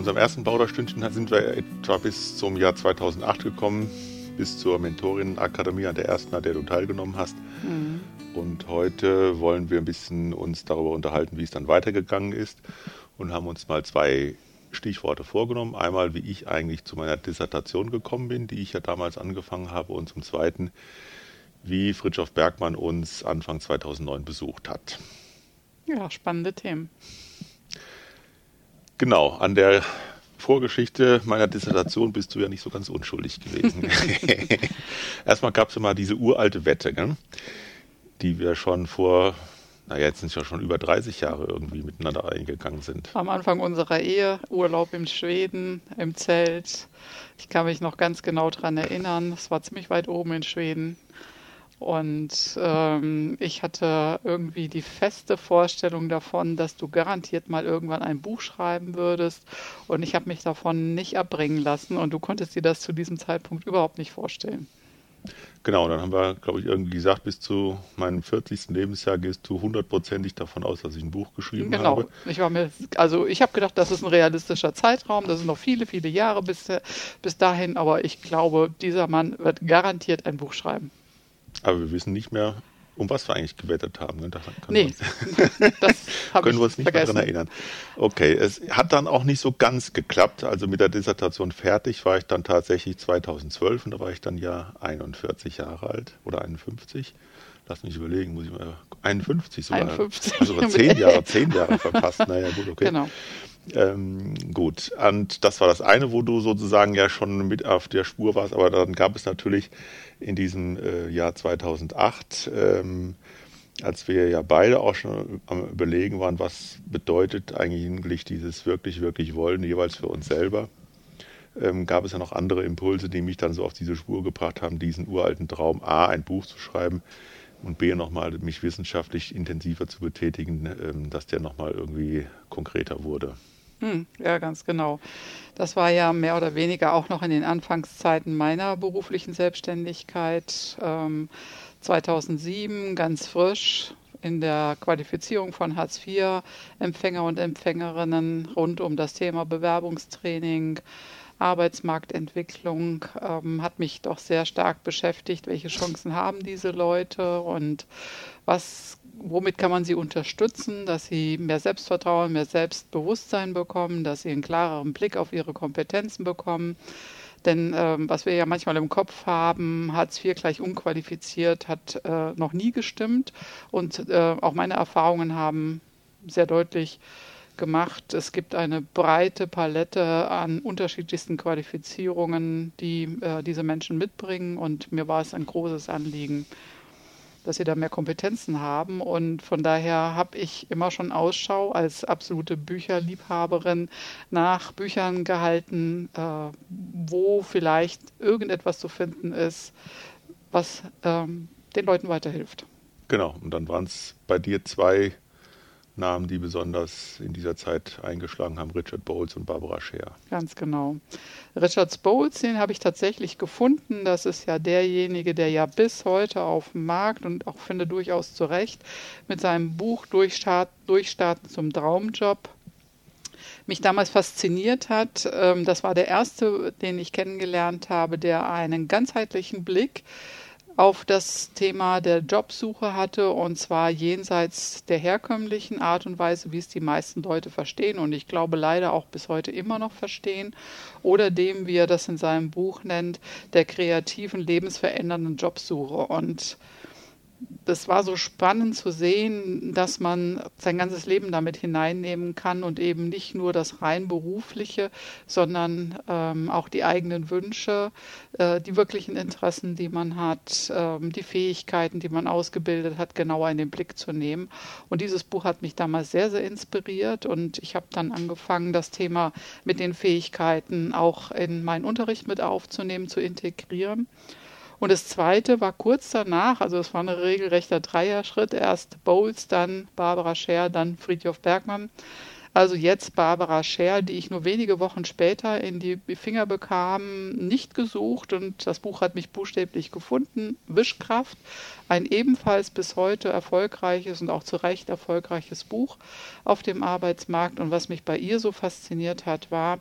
Unserem ersten Bauderstündchen sind wir etwa bis zum Jahr 2008 gekommen, bis zur Mentorinnenakademie, an der ersten, an der du teilgenommen hast. Mhm. Und heute wollen wir ein bisschen uns darüber unterhalten, wie es dann weitergegangen ist und haben uns mal zwei Stichworte vorgenommen. Einmal, wie ich eigentlich zu meiner Dissertation gekommen bin, die ich ja damals angefangen habe, und zum Zweiten, wie Fritjof Bergmann uns Anfang 2009 besucht hat. Ja, spannende Themen. Genau, an der Vorgeschichte meiner Dissertation bist du ja nicht so ganz unschuldig gewesen. Erstmal gab es ja mal diese uralte Wette, gell? die wir schon vor, naja, jetzt sind es ja schon über 30 Jahre irgendwie miteinander eingegangen sind. Am Anfang unserer Ehe, Urlaub in Schweden, im Zelt. Ich kann mich noch ganz genau daran erinnern. Es war ziemlich weit oben in Schweden. Und ähm, ich hatte irgendwie die feste Vorstellung davon, dass du garantiert mal irgendwann ein Buch schreiben würdest. Und ich habe mich davon nicht abbringen lassen. Und du konntest dir das zu diesem Zeitpunkt überhaupt nicht vorstellen. Genau, dann haben wir, glaube ich, irgendwie gesagt, bis zu meinem 40. Lebensjahr gehst du hundertprozentig davon aus, dass ich ein Buch geschrieben genau. habe. Genau. Ich war mir, also ich habe gedacht, das ist ein realistischer Zeitraum, das sind noch viele, viele Jahre bis, bis dahin, aber ich glaube, dieser Mann wird garantiert ein Buch schreiben. Aber wir wissen nicht mehr, um was wir eigentlich gewettet haben. Ne? Da nee, das können wir uns nicht mehr daran erinnern. Okay, es hat dann auch nicht so ganz geklappt. Also mit der Dissertation fertig war ich dann tatsächlich 2012 und da war ich dann ja 41 Jahre alt oder 51. Lass mich überlegen, muss ich mal 51 sogar. 51. Also zehn Jahre, zehn Jahre verpasst. Naja, gut, okay. Genau. Ähm, gut, und das war das eine, wo du sozusagen ja schon mit auf der Spur warst, aber dann gab es natürlich in diesem äh, Jahr 2008, ähm, als wir ja beide auch schon am Überlegen waren, was bedeutet eigentlich dieses wirklich, wirklich Wollen jeweils für uns selber, ähm, gab es ja noch andere Impulse, die mich dann so auf diese Spur gebracht haben, diesen uralten Traum, A, ein Buch zu schreiben und B, nochmal mich wissenschaftlich intensiver zu betätigen, ähm, dass der nochmal irgendwie konkreter wurde. Hm, ja, ganz genau. Das war ja mehr oder weniger auch noch in den Anfangszeiten meiner beruflichen Selbstständigkeit. Ähm, 2007 ganz frisch in der Qualifizierung von Hartz-IV-Empfänger und Empfängerinnen rund um das Thema Bewerbungstraining, Arbeitsmarktentwicklung ähm, hat mich doch sehr stark beschäftigt. Welche Chancen haben diese Leute und was womit kann man sie unterstützen, dass sie mehr Selbstvertrauen, mehr Selbstbewusstsein bekommen, dass sie einen klareren Blick auf ihre Kompetenzen bekommen. Denn ähm, was wir ja manchmal im Kopf haben, Hartz IV gleich unqualifiziert, hat äh, noch nie gestimmt. Und äh, auch meine Erfahrungen haben sehr deutlich gemacht, es gibt eine breite Palette an unterschiedlichsten Qualifizierungen, die äh, diese Menschen mitbringen. Und mir war es ein großes Anliegen, dass sie da mehr Kompetenzen haben. Und von daher habe ich immer schon Ausschau als absolute Bücherliebhaberin nach Büchern gehalten, äh, wo vielleicht irgendetwas zu finden ist, was ähm, den Leuten weiterhilft. Genau, und dann waren es bei dir zwei Namen, die besonders in dieser Zeit eingeschlagen haben, Richard Bowles und Barbara Scher. Ganz genau. Richard Bowles, den habe ich tatsächlich gefunden. Das ist ja derjenige, der ja bis heute auf dem Markt und auch finde durchaus zu Recht mit seinem Buch Durchstart, Durchstarten zum Traumjob mich damals fasziniert hat. Ähm, das war der erste, den ich kennengelernt habe, der einen ganzheitlichen Blick auf das Thema der Jobsuche hatte und zwar jenseits der herkömmlichen Art und Weise, wie es die meisten Leute verstehen und ich glaube leider auch bis heute immer noch verstehen oder dem, wie er das in seinem Buch nennt, der kreativen, lebensverändernden Jobsuche. Und das war so spannend zu sehen, dass man sein ganzes Leben damit hineinnehmen kann und eben nicht nur das rein berufliche, sondern ähm, auch die eigenen Wünsche, äh, die wirklichen Interessen, die man hat, ähm, die Fähigkeiten, die man ausgebildet hat, genauer in den Blick zu nehmen. Und dieses Buch hat mich damals sehr, sehr inspiriert und ich habe dann angefangen, das Thema mit den Fähigkeiten auch in meinen Unterricht mit aufzunehmen, zu integrieren. Und das zweite war kurz danach, also es war ein regelrechter Dreierschritt, erst Bowles, dann Barbara Scher, dann Friedhof Bergmann. Also jetzt Barbara Scher, die ich nur wenige Wochen später in die Finger bekam, nicht gesucht und das Buch hat mich buchstäblich gefunden. Wischkraft, ein ebenfalls bis heute erfolgreiches und auch zu Recht erfolgreiches Buch auf dem Arbeitsmarkt. Und was mich bei ihr so fasziniert hat, war,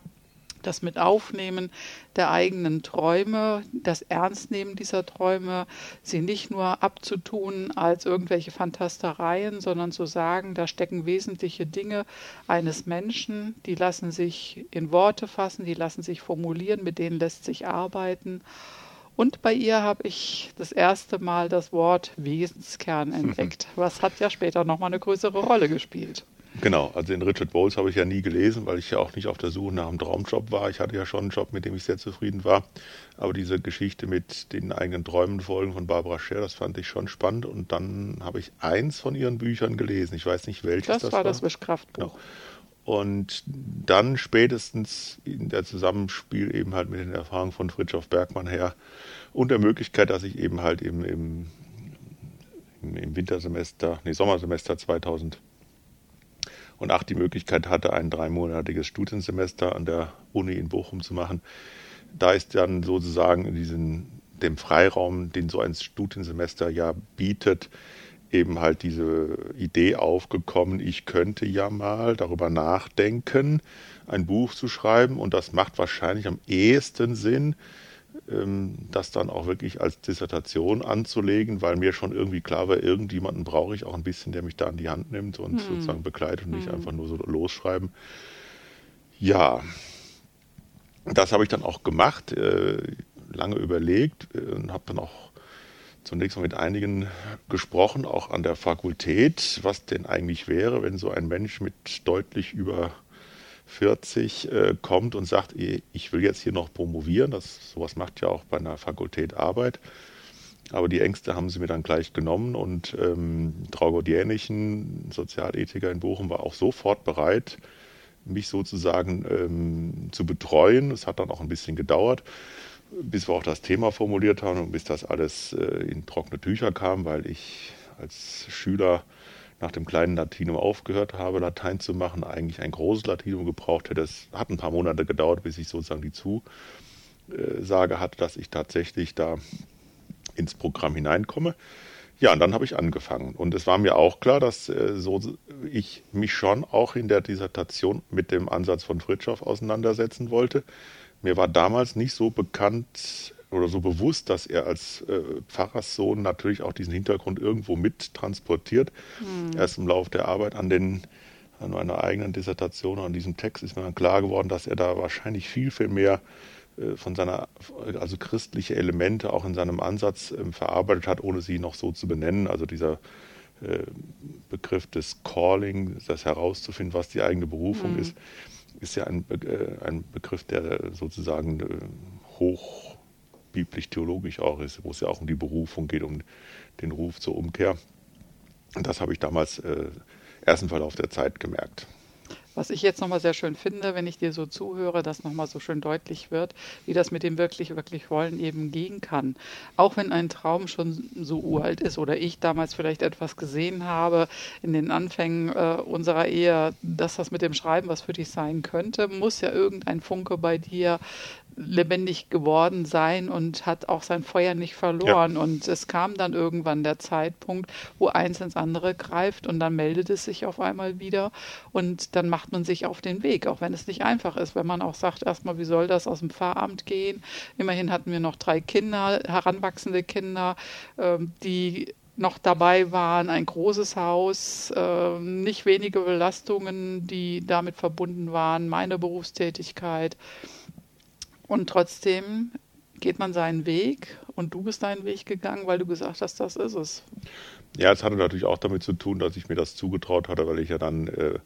das mit Aufnehmen der eigenen Träume, das Ernstnehmen dieser Träume, sie nicht nur abzutun als irgendwelche Fantastereien, sondern zu sagen, da stecken wesentliche Dinge eines Menschen, die lassen sich in Worte fassen, die lassen sich formulieren, mit denen lässt sich arbeiten. Und bei ihr habe ich das erste Mal das Wort Wesenskern entdeckt. Was hat ja später nochmal eine größere Rolle gespielt. Genau, also den Richard Bowles habe ich ja nie gelesen, weil ich ja auch nicht auf der Suche nach einem Traumjob war. Ich hatte ja schon einen Job, mit dem ich sehr zufrieden war. Aber diese Geschichte mit den eigenen Träumen folgen von Barbara Scher, das fand ich schon spannend. Und dann habe ich eins von ihren Büchern gelesen. Ich weiß nicht welches das, das war. Das war das Wischkraftbuch. Genau. Und dann spätestens in der Zusammenspiel eben halt mit den Erfahrungen von Fritjof Bergmann her und der Möglichkeit, dass ich eben halt im, im, im Wintersemester, nee, Sommersemester 2000 und auch die Möglichkeit hatte, ein dreimonatiges Studiensemester an der Uni in Bochum zu machen. Da ist dann sozusagen in diesem, dem Freiraum, den so ein Studiensemester ja bietet, eben halt diese Idee aufgekommen, ich könnte ja mal darüber nachdenken, ein Buch zu schreiben und das macht wahrscheinlich am ehesten Sinn, das dann auch wirklich als Dissertation anzulegen, weil mir schon irgendwie klar war, irgendjemanden brauche ich auch ein bisschen, der mich da an die Hand nimmt und hm. sozusagen begleitet und nicht hm. einfach nur so losschreiben. Ja, das habe ich dann auch gemacht, äh, lange überlegt äh, und habe dann auch zunächst mal mit einigen gesprochen, auch an der Fakultät, was denn eigentlich wäre, wenn so ein Mensch mit deutlich über 40 äh, kommt und sagt, ich will jetzt hier noch promovieren, das sowas macht ja auch bei einer Fakultät Arbeit. Aber die Ängste haben sie mir dann gleich genommen und ähm, Traugott Jänichen, Sozialethiker in Bochum, war auch sofort bereit, mich sozusagen ähm, zu betreuen. Es hat dann auch ein bisschen gedauert, bis wir auch das Thema formuliert haben und bis das alles äh, in trockene Tücher kam, weil ich als Schüler nach dem kleinen Latinum aufgehört habe, Latein zu machen, eigentlich ein großes Latinum gebraucht hätte. Es hat ein paar Monate gedauert, bis ich sozusagen die Zusage hatte, dass ich tatsächlich da ins Programm hineinkomme. Ja, und dann habe ich angefangen. Und es war mir auch klar, dass äh, so ich mich schon auch in der Dissertation mit dem Ansatz von Fritschow auseinandersetzen wollte. Mir war damals nicht so bekannt, oder so bewusst, dass er als äh, Pfarrerssohn natürlich auch diesen Hintergrund irgendwo mit transportiert. Mhm. Erst im Laufe der Arbeit an den an meiner eigenen Dissertation, an diesem Text ist mir dann klar geworden, dass er da wahrscheinlich viel, viel mehr äh, von seiner, also christliche Elemente auch in seinem Ansatz äh, verarbeitet hat, ohne sie noch so zu benennen. Also dieser äh, Begriff des Calling, das herauszufinden, was die eigene Berufung mhm. ist, ist ja ein, äh, ein Begriff, der sozusagen äh, hoch biblisch-theologisch auch ist, wo es ja auch um die Berufung geht, um den Ruf zur Umkehr. Und das habe ich damals äh, ersten Verlauf der Zeit gemerkt. Was ich jetzt nochmal sehr schön finde, wenn ich dir so zuhöre, dass nochmal so schön deutlich wird, wie das mit dem wirklich, wirklich Wollen eben gehen kann. Auch wenn ein Traum schon so uralt ist oder ich damals vielleicht etwas gesehen habe in den Anfängen äh, unserer Ehe, dass das mit dem Schreiben was für dich sein könnte, muss ja irgendein Funke bei dir lebendig geworden sein und hat auch sein Feuer nicht verloren. Ja. Und es kam dann irgendwann der Zeitpunkt, wo eins ins andere greift und dann meldet es sich auf einmal wieder und dann macht man sich auf den Weg, auch wenn es nicht einfach ist, wenn man auch sagt, erstmal, wie soll das aus dem Pfarramt gehen? Immerhin hatten wir noch drei Kinder, heranwachsende Kinder, ähm, die noch dabei waren, ein großes Haus, äh, nicht wenige Belastungen, die damit verbunden waren, meine Berufstätigkeit. Und trotzdem geht man seinen Weg und du bist deinen Weg gegangen, weil du gesagt hast, das ist es. Ja, es hatte natürlich auch damit zu tun, dass ich mir das zugetraut hatte, weil ich ja dann äh,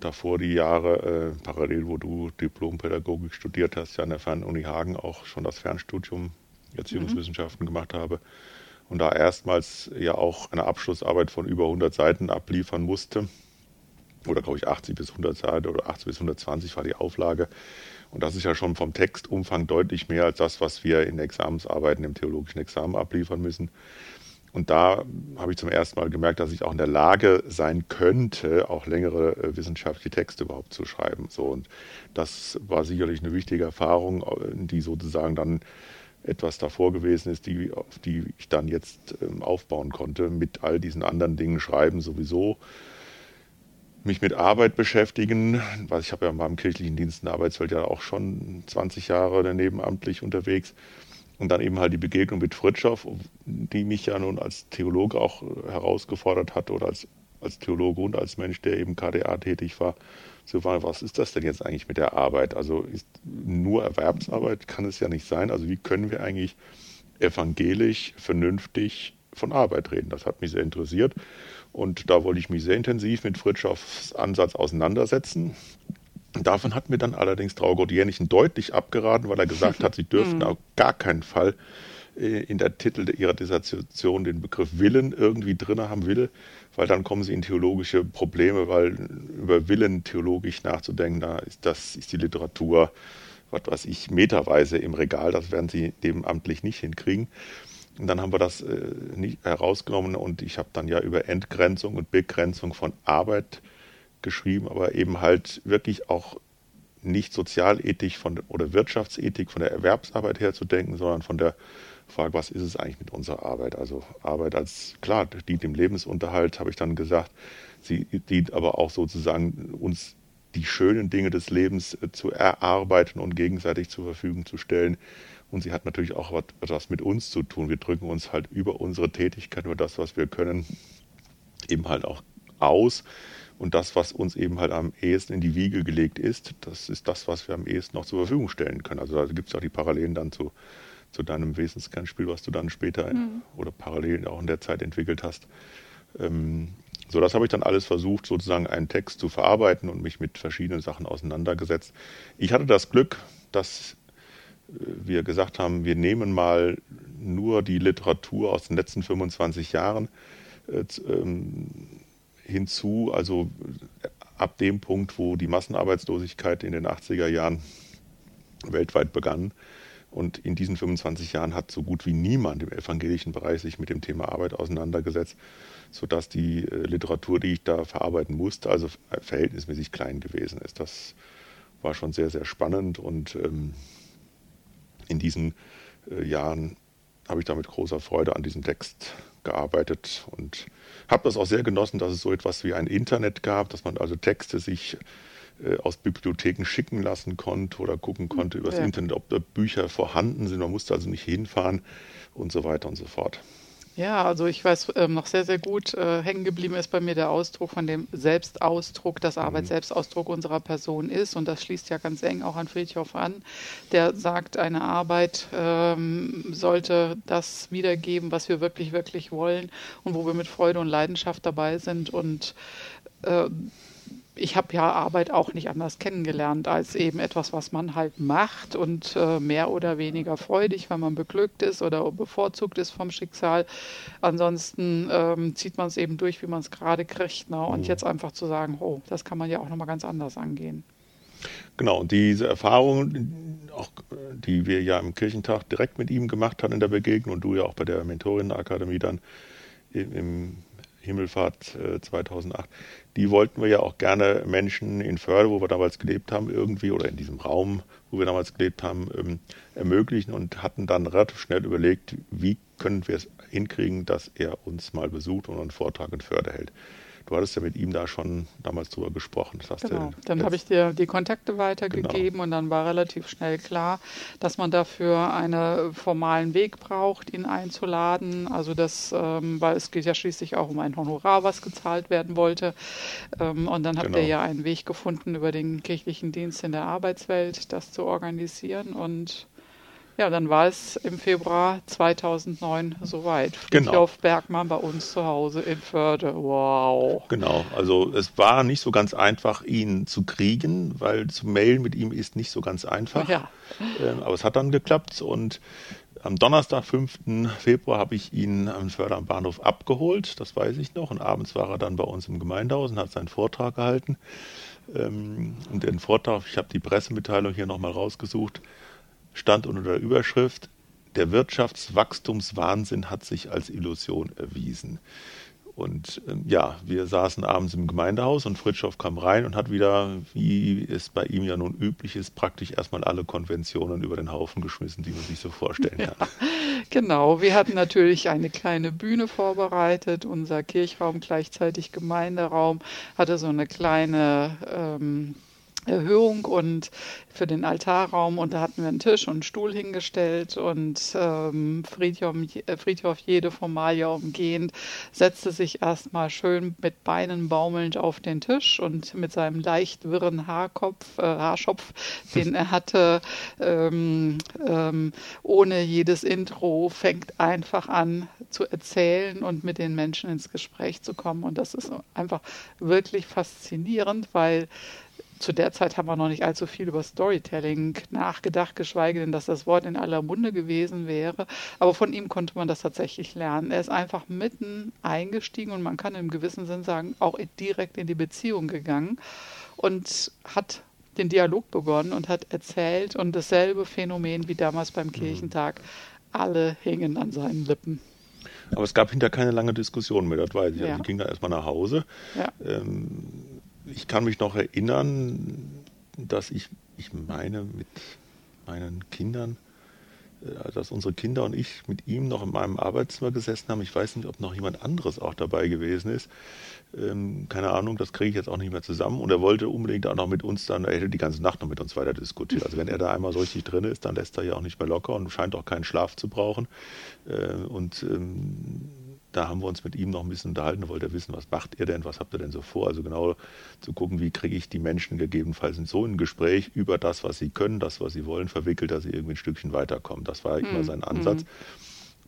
davor die Jahre äh, parallel, wo du Diplompädagogik studiert hast, ja an der Fernuni Hagen auch schon das Fernstudium Erziehungswissenschaften mhm. gemacht habe und da erstmals ja auch eine Abschlussarbeit von über 100 Seiten abliefern musste oder glaube ich 80 bis 100 Seiten oder 80 bis 120 war die Auflage und das ist ja schon vom Textumfang deutlich mehr als das, was wir in Examensarbeiten im theologischen Examen abliefern müssen. und da habe ich zum ersten Mal gemerkt, dass ich auch in der Lage sein könnte, auch längere äh, wissenschaftliche Texte überhaupt zu schreiben. So, und das war sicherlich eine wichtige Erfahrung, die sozusagen dann etwas davor gewesen ist, die, auf die ich dann jetzt ähm, aufbauen konnte, mit all diesen anderen Dingen schreiben sowieso, mich mit Arbeit beschäftigen, ich habe ja in meinem kirchlichen Dienst in der Arbeitswelt ja auch schon 20 Jahre nebenamtlich unterwegs und dann eben halt die Begegnung mit Fritschow, die mich ja nun als Theologe auch herausgefordert hat oder als, als Theologe und als Mensch, der eben KDA tätig war, so war, was ist das denn jetzt eigentlich mit der Arbeit? Also ist nur Erwerbsarbeit kann es ja nicht sein. Also wie können wir eigentlich evangelisch, vernünftig von Arbeit reden? Das hat mich sehr interessiert. Und da wollte ich mich sehr intensiv mit Fritschows Ansatz auseinandersetzen. Davon hat mir dann allerdings Traugott Jänichen deutlich abgeraten, weil er gesagt hat, sie dürften mhm. auf gar keinen Fall äh, in der Titel ihrer Dissertation den Begriff Willen irgendwie drin haben will, weil dann kommen sie in theologische Probleme, weil über Willen theologisch nachzudenken, da ist das ist die Literatur, was weiß ich, meterweise im Regal, das werden sie nebenamtlich nicht hinkriegen. Und dann haben wir das äh, nicht herausgenommen und ich habe dann ja über Entgrenzung und Begrenzung von Arbeit geschrieben, aber eben halt wirklich auch nicht Sozialethik von, oder Wirtschaftsethik von der Erwerbsarbeit her zu denken, sondern von der Frage, was ist es eigentlich mit unserer Arbeit? Also Arbeit als, klar, dient dem Lebensunterhalt, habe ich dann gesagt. Sie dient aber auch sozusagen uns die schönen Dinge des Lebens äh, zu erarbeiten und gegenseitig zur Verfügung zu stellen. Und sie hat natürlich auch etwas mit uns zu tun. Wir drücken uns halt über unsere Tätigkeit, über das, was wir können, eben halt auch aus. Und das, was uns eben halt am ehesten in die Wiege gelegt ist, das ist das, was wir am ehesten noch zur Verfügung stellen können. Also da gibt es auch die Parallelen dann zu zu deinem Wesenskernspiel, was du dann später mhm. oder parallel auch in der Zeit entwickelt hast. Ähm, so, das habe ich dann alles versucht, sozusagen einen Text zu verarbeiten und mich mit verschiedenen Sachen auseinandergesetzt. Ich hatte das Glück, dass wir gesagt haben, wir nehmen mal nur die Literatur aus den letzten 25 Jahren äh, ähm, hinzu, also äh, ab dem Punkt, wo die Massenarbeitslosigkeit in den 80er Jahren weltweit begann, und in diesen 25 Jahren hat so gut wie niemand im evangelischen Bereich sich mit dem Thema Arbeit auseinandergesetzt, sodass die äh, Literatur, die ich da verarbeiten musste, also verhältnismäßig klein gewesen ist. Das war schon sehr, sehr spannend und ähm, in diesen äh, Jahren habe ich da mit großer Freude an diesem Text gearbeitet und habe das auch sehr genossen, dass es so etwas wie ein Internet gab, dass man also Texte sich äh, aus Bibliotheken schicken lassen konnte oder gucken konnte übers ja. Internet, ob da Bücher vorhanden sind. Man musste also nicht hinfahren und so weiter und so fort. Ja, also ich weiß ähm, noch sehr, sehr gut, äh, hängen geblieben ist bei mir der Ausdruck von dem Selbstausdruck, dass Arbeit mhm. Selbstausdruck unserer Person ist. Und das schließt ja ganz eng auch an Friedhoff an, der sagt, eine Arbeit ähm, sollte das wiedergeben, was wir wirklich, wirklich wollen und wo wir mit Freude und Leidenschaft dabei sind. Und äh, ich habe ja Arbeit auch nicht anders kennengelernt als eben etwas, was man halt macht und äh, mehr oder weniger freudig, wenn man beglückt ist oder bevorzugt ist vom Schicksal. Ansonsten ähm, zieht man es eben durch, wie man es gerade kriegt. Ne? Und mhm. jetzt einfach zu sagen, oh, das kann man ja auch nochmal ganz anders angehen. Genau, und diese Erfahrung, auch, die wir ja im Kirchentag direkt mit ihm gemacht haben in der Begegnung und du ja auch bei der Mentorinakademie dann im Himmelfahrt 2008, äh, die wollten wir ja auch gerne Menschen in Förde, wo wir damals gelebt haben, irgendwie oder in diesem Raum, wo wir damals gelebt haben, ähm, ermöglichen und hatten dann relativ schnell überlegt, wie können wir es hinkriegen, dass er uns mal besucht und einen Vortrag in Förde hält. Du hattest ja mit ihm da schon damals drüber gesprochen. genau. Dann habe ich dir die Kontakte weitergegeben genau. und dann war relativ schnell klar, dass man dafür einen formalen Weg braucht, ihn einzuladen. Also das, ähm, weil es geht ja schließlich auch um ein Honorar, was gezahlt werden wollte. Ähm, und dann habt genau. ihr ja einen Weg gefunden, über den kirchlichen Dienst in der Arbeitswelt das zu organisieren und ja, dann war es im Februar 2009 soweit. Friedhof genau. Bergmann bei uns zu Hause in Förde. Wow. Genau, also es war nicht so ganz einfach, ihn zu kriegen, weil zu mailen mit ihm ist nicht so ganz einfach. Ja. Ähm, aber es hat dann geklappt und am Donnerstag, 5. Februar, habe ich ihn am Förder am Bahnhof abgeholt, das weiß ich noch. Und abends war er dann bei uns im Gemeindehaus und hat seinen Vortrag gehalten. Ähm, und den Vortrag, ich habe die Pressemitteilung hier nochmal rausgesucht, stand unter der Überschrift der Wirtschaftswachstumswahnsinn hat sich als Illusion erwiesen. Und ähm, ja, wir saßen abends im Gemeindehaus und Fritschow kam rein und hat wieder, wie es bei ihm ja nun üblich ist, praktisch erstmal alle Konventionen über den Haufen geschmissen, die man sich so vorstellen kann. Ja, genau, wir hatten natürlich eine kleine Bühne vorbereitet. Unser Kirchraum, gleichzeitig Gemeinderaum, hatte so eine kleine ähm, Erhöhung und für den Altarraum. Und da hatten wir einen Tisch und einen Stuhl hingestellt. Und ähm, Friedhof, äh, Friedhof jede Formalie umgehend setzte sich erstmal schön mit Beinen baumelnd auf den Tisch und mit seinem leicht wirren Haarkopf, äh, Haarschopf, den er hatte, ähm, ähm, ohne jedes Intro, fängt einfach an zu erzählen und mit den Menschen ins Gespräch zu kommen. Und das ist einfach wirklich faszinierend, weil zu der Zeit haben wir noch nicht allzu viel über Storytelling nachgedacht, geschweige denn, dass das Wort in aller Munde gewesen wäre. Aber von ihm konnte man das tatsächlich lernen. Er ist einfach mitten eingestiegen und man kann im gewissen Sinn sagen, auch direkt in die Beziehung gegangen und hat den Dialog begonnen und hat erzählt und dasselbe Phänomen wie damals beim mhm. Kirchentag. Alle hingen an seinen Lippen. Aber es gab hinterher keine lange Diskussion mehr, das weiß ich. Also ich ging dann erstmal nach Hause. Ja. Ähm, ich kann mich noch erinnern, dass ich, ich meine, mit meinen Kindern, äh, dass unsere Kinder und ich mit ihm noch in meinem Arbeitszimmer gesessen haben. Ich weiß nicht, ob noch jemand anderes auch dabei gewesen ist. Ähm, keine Ahnung, das kriege ich jetzt auch nicht mehr zusammen. Und er wollte unbedingt auch noch mit uns dann, er hätte die ganze Nacht noch mit uns weiter diskutiert. Also wenn er da einmal so richtig drin ist, dann lässt er ja auch nicht mehr locker und scheint auch keinen Schlaf zu brauchen. Äh, und ähm, da haben wir uns mit ihm noch ein bisschen unterhalten, wollte wissen, was macht ihr denn, was habt ihr denn so vor? Also genau zu gucken, wie kriege ich die Menschen gegebenenfalls in so ein Gespräch über das, was sie können, das, was sie wollen, verwickelt, dass sie irgendwie ein Stückchen weiterkommen. Das war mhm. immer sein Ansatz. Mhm.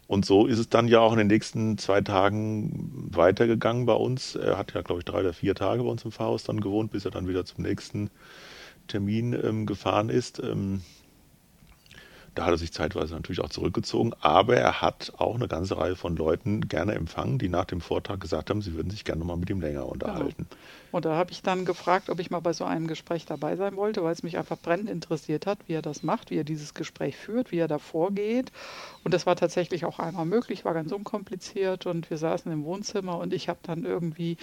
Und so ist es dann ja auch in den nächsten zwei Tagen weitergegangen bei uns. Er hat ja, glaube ich, drei oder vier Tage bei uns im Pfarrhaus dann gewohnt, bis er dann wieder zum nächsten Termin ähm, gefahren ist. Ähm, da hat er sich zeitweise natürlich auch zurückgezogen, aber er hat auch eine ganze Reihe von Leuten gerne empfangen, die nach dem Vortrag gesagt haben, sie würden sich gerne mal mit ihm länger unterhalten. Genau. Und da habe ich dann gefragt, ob ich mal bei so einem Gespräch dabei sein wollte, weil es mich einfach brennend interessiert hat, wie er das macht, wie er dieses Gespräch führt, wie er da vorgeht. Und das war tatsächlich auch einmal möglich, war ganz unkompliziert und wir saßen im Wohnzimmer und ich habe dann irgendwie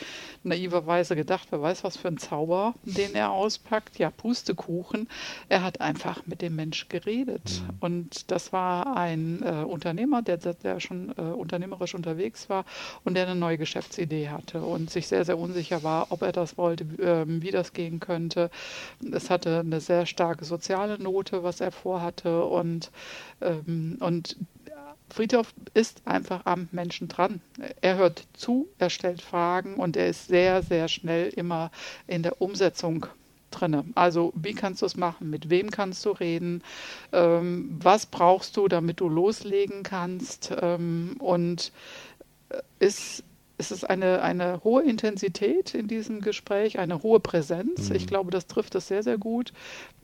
naiverweise gedacht, wer weiß was für ein Zauber, den er auspackt. Ja, Pustekuchen. Er hat einfach mit dem Mensch geredet. Mhm. Und das war ein äh, Unternehmer, der, der schon äh, unternehmerisch unterwegs war und der eine neue Geschäftsidee hatte und sich sehr, sehr unsicher war, ob er das wollte, ähm, wie das gehen könnte. Es hatte eine sehr starke soziale Note, was er vorhatte und, ähm, und Friedhof ist einfach am Menschen dran. Er hört zu, er stellt Fragen und er ist sehr, sehr schnell immer in der Umsetzung drinne. Also wie kannst du es machen? Mit wem kannst du reden? Ähm, was brauchst du, damit du loslegen kannst? Ähm, und äh, ist es ist eine, eine hohe Intensität in diesem Gespräch, eine hohe Präsenz. Mhm. Ich glaube, das trifft es sehr, sehr gut,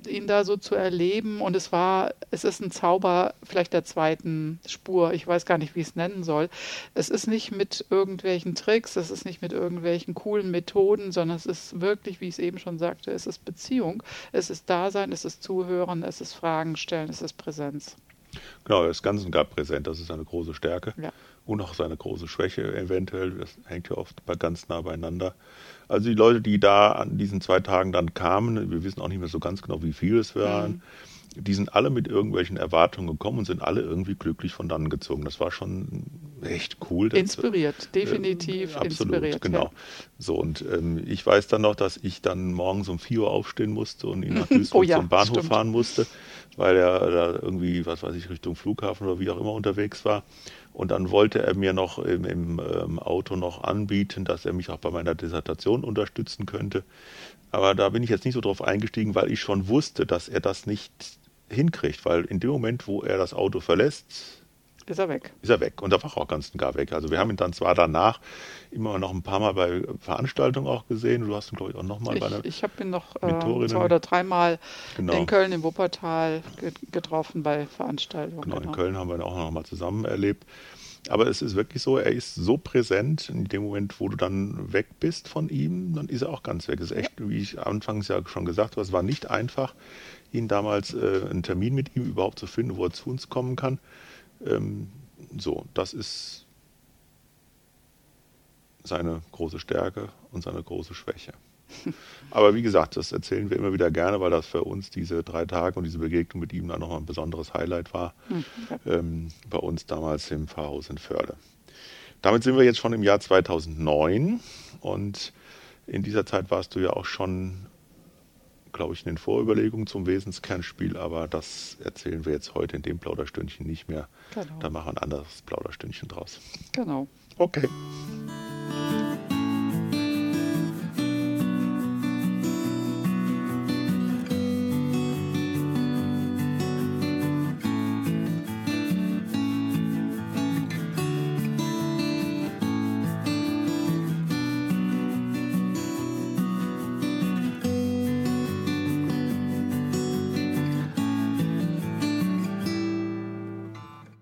ihn da so zu erleben. Und es war, es ist ein Zauber vielleicht der zweiten Spur. Ich weiß gar nicht, wie ich es nennen soll. Es ist nicht mit irgendwelchen Tricks, es ist nicht mit irgendwelchen coolen Methoden, sondern es ist wirklich, wie ich es eben schon sagte, es ist Beziehung, es ist Dasein, es ist Zuhören, es ist Fragen stellen, es ist Präsenz. Genau, er ist ganz und gar präsent, das ist eine große Stärke. Ja und auch seine große Schwäche eventuell. Das hängt ja oft ganz nah beieinander. Also die Leute, die da an diesen zwei Tagen dann kamen, wir wissen auch nicht mehr so ganz genau, wie viele es waren, mhm die sind alle mit irgendwelchen Erwartungen gekommen und sind alle irgendwie glücklich von dann gezogen. Das war schon echt cool. Das, inspiriert, definitiv äh, absolut, inspiriert. Genau. Ja. So, und ähm, ich weiß dann noch, dass ich dann morgens um 4 Uhr aufstehen musste und ihn nach Duisburg oh ja, zum Bahnhof stimmt. fahren musste, weil er da irgendwie, was weiß ich, Richtung Flughafen oder wie auch immer unterwegs war. Und dann wollte er mir noch im, im ähm, Auto noch anbieten, dass er mich auch bei meiner Dissertation unterstützen könnte. Aber da bin ich jetzt nicht so drauf eingestiegen, weil ich schon wusste, dass er das nicht hinkriegt, weil in dem Moment, wo er das Auto verlässt, ist er weg. Ist er weg. Und da war auch ganz und gar weg. Also wir haben ihn dann zwar danach immer noch ein paar Mal bei Veranstaltungen auch gesehen. Du hast ihn, glaube ich, auch nochmal bei einer Ich habe ihn noch äh, zwei oder dreimal genau. in Köln, in Wuppertal getroffen bei Veranstaltungen. Genau, genau, in Köln haben wir ihn auch nochmal zusammen erlebt. Aber es ist wirklich so, er ist so präsent, in dem Moment, wo du dann weg bist von ihm, dann ist er auch ganz weg. Es ist echt, wie ich anfangs ja schon gesagt habe, es war nicht einfach, ihn damals äh, einen Termin mit ihm überhaupt zu finden, wo er zu uns kommen kann. Ähm, so, das ist seine große Stärke und seine große Schwäche. Aber wie gesagt, das erzählen wir immer wieder gerne, weil das für uns diese drei Tage und diese Begegnung mit ihm dann nochmal ein besonderes Highlight war. Mhm. Ähm, bei uns damals im Pfarrhaus in Förde. Damit sind wir jetzt schon im Jahr 2009 und in dieser Zeit warst du ja auch schon, glaube ich, in den Vorüberlegungen zum Wesenskernspiel, aber das erzählen wir jetzt heute in dem Plauderstündchen nicht mehr. Genau. Da machen wir ein anderes Plauderstündchen draus. Genau. Okay.